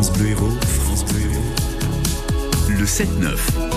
France Bleu Héros, France Bleu Héros. Le 7-9.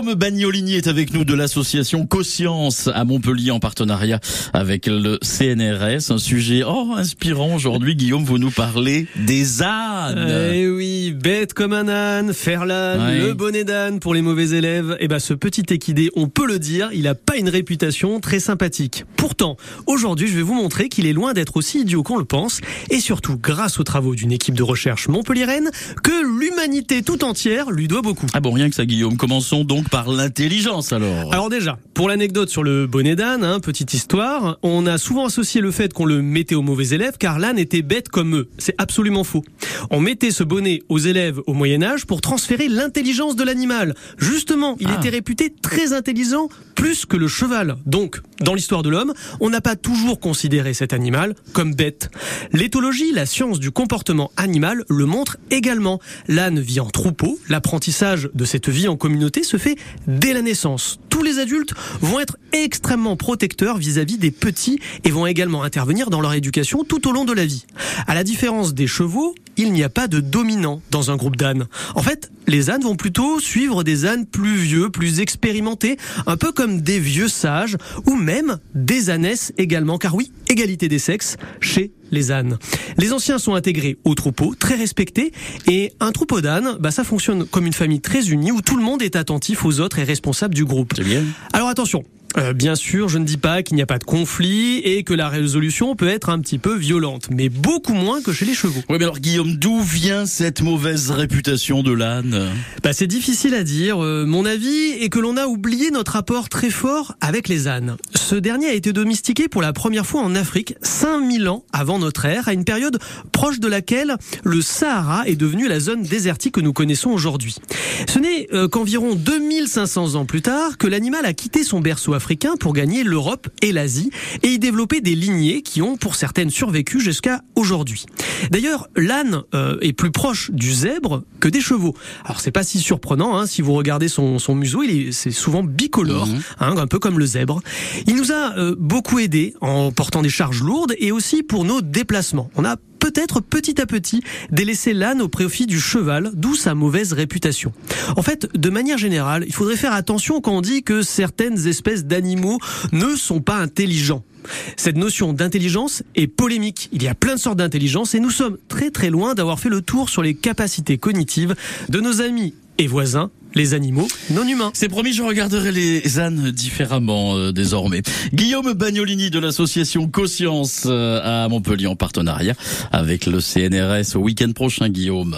Guillaume Bagnolini est avec nous de l'association Conscience à Montpellier en partenariat avec le CNRS. Un sujet oh, inspirant aujourd'hui. Guillaume, vous nous parlez des ânes. Eh oui, bête comme un âne, faire l'âne, Ouais. le bonnet d'âne pour les mauvais élèves. Et ben ce petit équidé, on peut le dire, il a pas une réputation très sympathique. Pourtant, aujourd'hui, je vais vous montrer qu'il est loin d'être aussi idiot qu'on le pense. Et surtout, grâce aux travaux d'une équipe de recherche montpelliéraine, que l'humanité tout entière lui doit beaucoup. Ah bon, rien que ça, Guillaume. Commençons donc par l'intelligence alors. Alors déjà, pour l'anecdote sur le bonnet d'âne, hein, petite histoire, on a souvent associé le fait qu'on le mettait aux mauvais élèves car l'âne était bête comme eux. C'est absolument faux. On mettait ce bonnet aux élèves au Moyen Âge pour transférer l'intelligence de l'animal. Justement, il Ah. était réputé très intelligent, plus que le cheval. Donc, dans l'histoire de l'homme, on n'a pas toujours considéré cet animal comme bête. L'éthologie, la science du comportement animal, le montre également. L'âne vit en troupeau, l'apprentissage de cette vie en communauté se fait dès la naissance. Tous les adultes vont être extrêmement protecteurs vis-à-vis des petits et vont également intervenir dans leur éducation tout au long de la vie. À la différence des chevaux, il n'y a pas de dominant dans un groupe d'ânes. En fait, les ânes vont plutôt suivre des ânes plus vieux, plus expérimentés, un peu comme des vieux sages ou même des ânesses également, car oui, égalité des sexes chez les ânes. Les anciens sont intégrés au troupeau, très respectés, et un troupeau d'ânes, bah, ça fonctionne comme une famille très unie où tout le monde est attentif aux autres et responsable du groupe. Alors attention. Euh, bien sûr, je ne dis pas qu'il n'y a pas de conflit et que la résolution peut être un petit peu violente, mais beaucoup moins que chez les chevaux. Oui, mais alors Guillaume, d'où vient cette mauvaise réputation de l'âne? Bah, c'est difficile à dire. Euh, mon avis est que l'on a oublié notre rapport très fort avec les ânes. Ce dernier a été domestiqué pour la première fois en Afrique 5000 ans avant notre ère, à une période proche de laquelle le Sahara est devenu la zone désertique que nous connaissons aujourd'hui. Ce n'est euh, qu'environ 2500 ans plus tard que l'animal a quitté son berceau africain pour gagner l'Europe et l'Asie et y développer des lignées qui ont pour certaines survécu jusqu'à aujourd'hui. D'ailleurs, l'âne euh, est plus proche du zèbre que des chevaux. Alors c'est pas si surprenant hein, si vous regardez son, son museau, il est c'est souvent bicolore, Mhm. hein, un peu comme le zèbre. Il nous a euh, beaucoup aidé en portant des charges lourdes et aussi pour nos déplacements. On a peut-être petit à petit délaissé l'âne au profit du cheval, d'où sa mauvaise réputation. En fait, de manière générale, il faudrait faire attention quand on dit que certaines espèces d'animaux ne sont pas intelligents. Cette notion d'intelligence est polémique. Il y a plein de sortes d'intelligence et nous sommes très très loin d'avoir fait le tour sur les capacités cognitives de nos amis et voisins, les animaux non humains. C'est promis, je regarderai les ânes différemment euh, désormais. Guillaume Bagnolini de l'association Conscience euh, à Montpellier en partenariat avec le CNRS au week-end prochain, Guillaume.